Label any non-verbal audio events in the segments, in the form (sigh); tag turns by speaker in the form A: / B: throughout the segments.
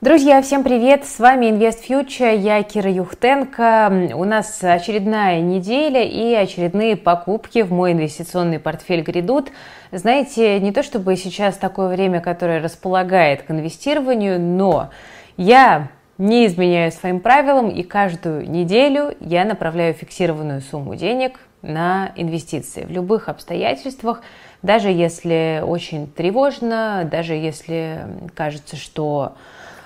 A: Друзья, всем привет! С вами Invest Future, я Кира Юхтенко. У нас очередная неделя и очередные покупки в мой инвестиционный портфель грядут. Знаете, не то чтобы сейчас такое время, которое располагает к инвестированию, но я не изменяю своим правилам и каждую неделю я направляю фиксированную сумму денег на инвестиции в любых обстоятельствах, даже если очень тревожно, даже если кажется, что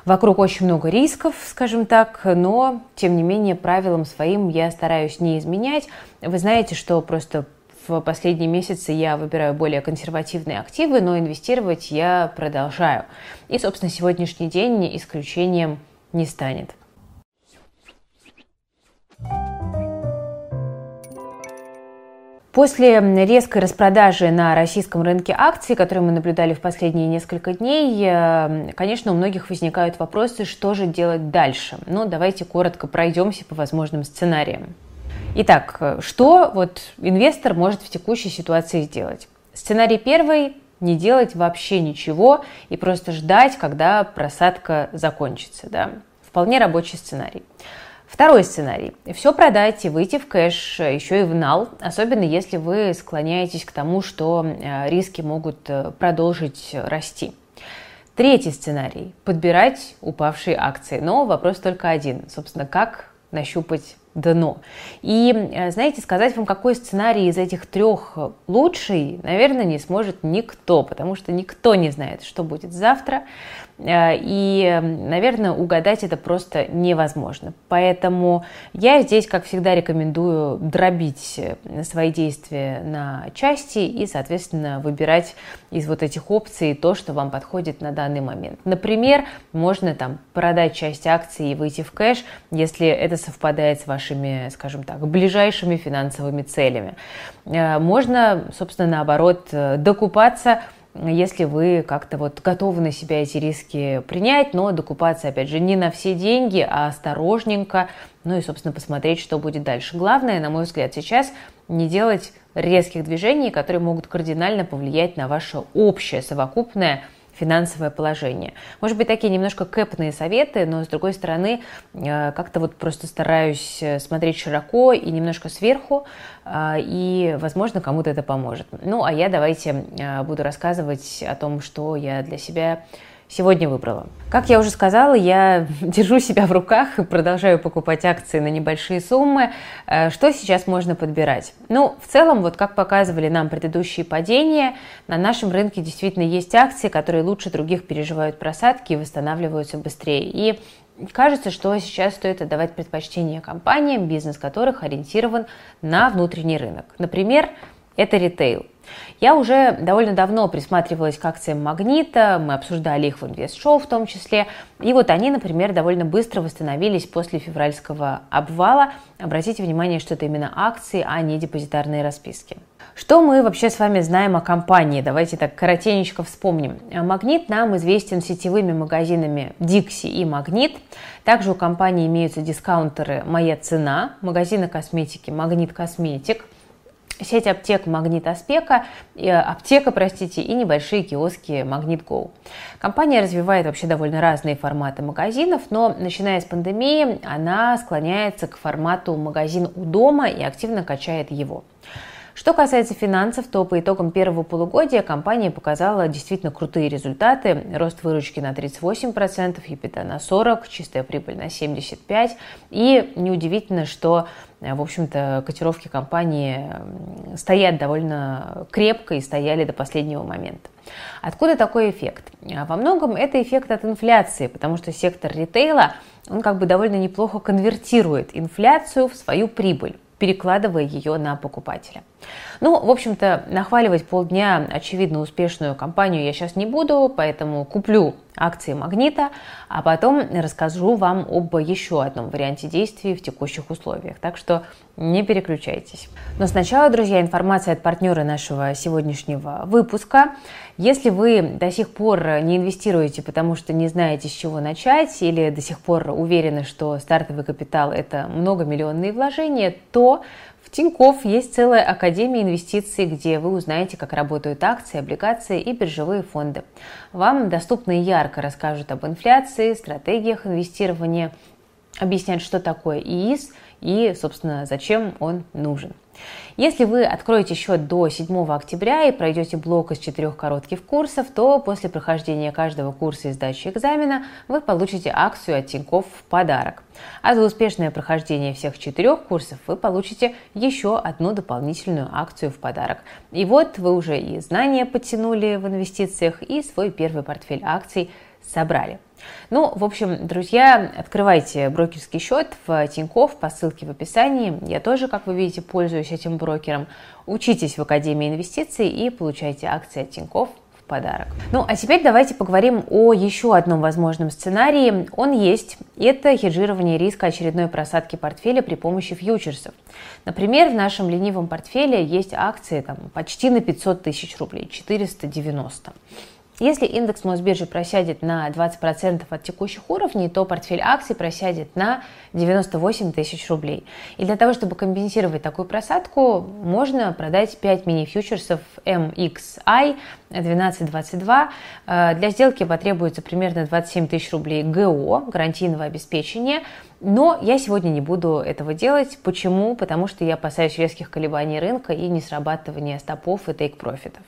A: Вокруг очень много рисков, скажем так, но, тем не менее, правилам своим я стараюсь не изменять. Вы знаете, что просто в последние месяцы я выбираю более консервативные активы, но инвестировать я продолжаю. И, собственно, сегодняшний день исключением не станет. После резкой распродажи на российском рынке акций, которые мы наблюдали в последние несколько дней, э, конечно, у многих возникают вопросы, что же делать дальше. Но ну, давайте коротко пройдемся по возможным сценариям. Итак, что вот инвестор может в текущей ситуации сделать? Сценарий первый – не делать вообще ничего и просто ждать, когда просадка закончится. Да? Вполне рабочий сценарий. Второй сценарий. Все продать и выйти в кэш, еще и в нал, особенно если вы склоняетесь к тому, что э, риски могут э, продолжить расти. Третий сценарий. Подбирать упавшие акции. Но вопрос только один. Собственно, как нащупать дно. И, э, знаете, сказать вам, какой сценарий из этих трех лучший, наверное, не сможет никто, потому что никто не знает, что будет завтра. Э, и, наверное, угадать это просто невозможно. Поэтому я здесь, как всегда, рекомендую дробить э, свои действия на части и, соответственно, выбирать из вот этих опций то, что вам подходит на данный момент. Например, можно там продать часть акций и выйти в кэш, если это совпадает с вашими, скажем так, ближайшими финансовыми целями. Э, можно, собственно, наоборот, докупаться если вы как-то вот готовы на себя эти риски принять, но докупаться, опять же, не на все деньги, а осторожненько, ну и, собственно, посмотреть, что будет дальше. Главное, на мой взгляд, сейчас не делать резких движений, которые могут кардинально повлиять на ваше общее совокупное финансовое положение. Может быть, такие немножко кэпные советы, но, с другой стороны, э, как-то вот просто стараюсь э, смотреть широко и немножко сверху, э, и, возможно, кому-то это поможет. Ну, а я давайте буду рассказывать о том, что я для себя сегодня выбрала. Как я уже сказала, я (laughs) держу себя в руках и продолжаю покупать акции на небольшие суммы. Э, что сейчас можно подбирать? Ну, в целом, вот как показывали нам предыдущие падения, на нашем рынке действительно есть акции, которые лучше других переживают просадки и восстанавливаются быстрее. И Кажется, что сейчас стоит отдавать предпочтение компаниям, бизнес которых ориентирован на внутренний рынок. Например, это ритейл. Я уже довольно давно присматривалась к акциям Магнита, мы обсуждали их в инвест-шоу в том числе, и вот они, например, довольно быстро восстановились после февральского обвала. Обратите внимание, что это именно акции, а не депозитарные расписки. Что мы вообще с вами знаем о компании? Давайте так коротенечко вспомним. Магнит нам известен сетевыми магазинами Dixie и Магнит. Также у компании имеются дискаунтеры «Моя цена», магазины косметики «Магнит Косметик», сеть аптек Магнит Аспека, аптека, простите, и небольшие киоски Магнит Go. Компания развивает вообще довольно разные форматы магазинов, но начиная с пандемии она склоняется к формату магазин у дома и активно качает его. Что касается финансов, то по итогам первого полугодия компания показала действительно крутые результаты. Рост выручки на 38%, EBITDA на 40%, чистая прибыль на 75%. И неудивительно, что в общем-то, котировки компании стоят довольно крепко и стояли до последнего момента. Откуда такой эффект? Во многом это эффект от инфляции, потому что сектор ритейла, он как бы довольно неплохо конвертирует инфляцию в свою прибыль перекладывая ее на покупателя. Ну, в общем-то, нахваливать полдня очевидно успешную компанию я сейчас не буду, поэтому куплю акции Магнита, а потом расскажу вам об еще одном варианте действий в текущих условиях. Так что не переключайтесь. Но сначала, друзья, информация от партнера нашего сегодняшнего выпуска. Если вы до сих пор не инвестируете, потому что не знаете, с чего начать, или до сих пор уверены, что стартовый капитал – это многомиллионные вложения, то Тинькофф есть целая академия инвестиций, где вы узнаете, как работают акции, облигации и биржевые фонды. Вам доступно и ярко расскажут об инфляции, стратегиях инвестирования, объяснять, что такое ИИС и, собственно, зачем он нужен. Если вы откроете счет до 7 октября и пройдете блок из четырех коротких курсов, то после прохождения каждого курса и сдачи экзамена вы получите акцию от Тинькофф в подарок. А за успешное прохождение всех четырех курсов вы получите еще одну дополнительную акцию в подарок. И вот вы уже и знания подтянули в инвестициях, и свой первый портфель акций собрали. Ну, в общем, друзья, открывайте брокерский счет в Тинькофф по ссылке в описании. Я тоже, как вы видите, пользуюсь этим брокером. Учитесь в Академии инвестиций и получайте акции от Тинькофф подарок. Ну, а теперь давайте поговорим о еще одном возможном сценарии. Он есть. Это хеджирование риска очередной просадки портфеля при помощи фьючерсов. Например, в нашем ленивом портфеле есть акции там, почти на 500 тысяч рублей, 490. Если индекс Мосбиржи просядет на 20% от текущих уровней, то портфель акций просядет на 98 тысяч рублей. И для того, чтобы компенсировать такую просадку, можно продать 5 мини-фьючерсов MXI 1222. Э, для сделки потребуется примерно 27 тысяч рублей ГО, гарантийного обеспечения. Но я сегодня не буду этого делать. Почему? Потому что я опасаюсь резких колебаний рынка и несрабатывания стопов и тейк-профитов.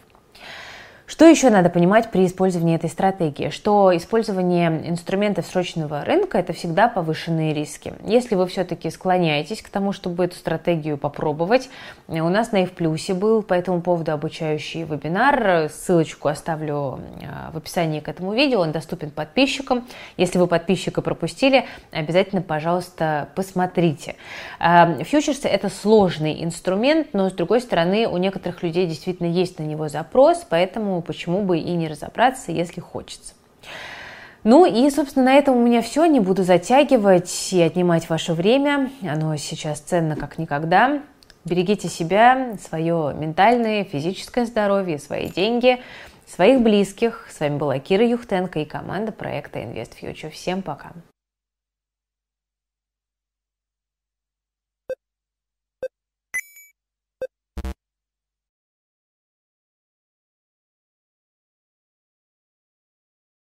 A: Что еще надо понимать при использовании этой стратегии? Что использование инструментов срочного рынка – это всегда повышенные риски. Если вы все-таки склоняетесь к тому, чтобы эту стратегию попробовать, у нас на Плюсе был по этому поводу обучающий вебинар. Ссылочку оставлю а, в описании к этому видео. Он доступен подписчикам. Если вы подписчика пропустили, обязательно, пожалуйста, посмотрите. А, фьючерсы – это сложный инструмент, но, с другой стороны, у некоторых людей действительно есть на него запрос, поэтому почему бы и не разобраться, если хочется. Ну и, собственно, на этом у меня все. Не буду затягивать и отнимать ваше время. Оно сейчас ценно как никогда. Берегите себя, свое ментальное, физическое здоровье, свои деньги, своих близких. С вами была Кира Юхтенко и команда проекта Invest Future. Всем пока!